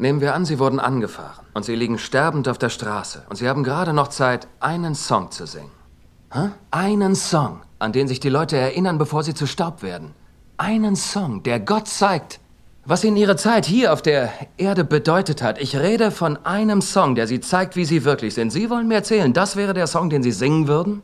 Nehmen wir an, Sie wurden angefahren und Sie liegen sterbend auf der Straße und Sie haben gerade noch Zeit, einen Song zu singen. Hä? Einen Song, an den sich die Leute erinnern, bevor sie zu Staub werden. Einen Song, der Gott zeigt, was ihnen ihre Zeit hier auf der Erde bedeutet hat. Ich rede von einem Song, der sie zeigt, wie sie wirklich sind. Sie wollen mir erzählen, das wäre der Song, den Sie singen würden?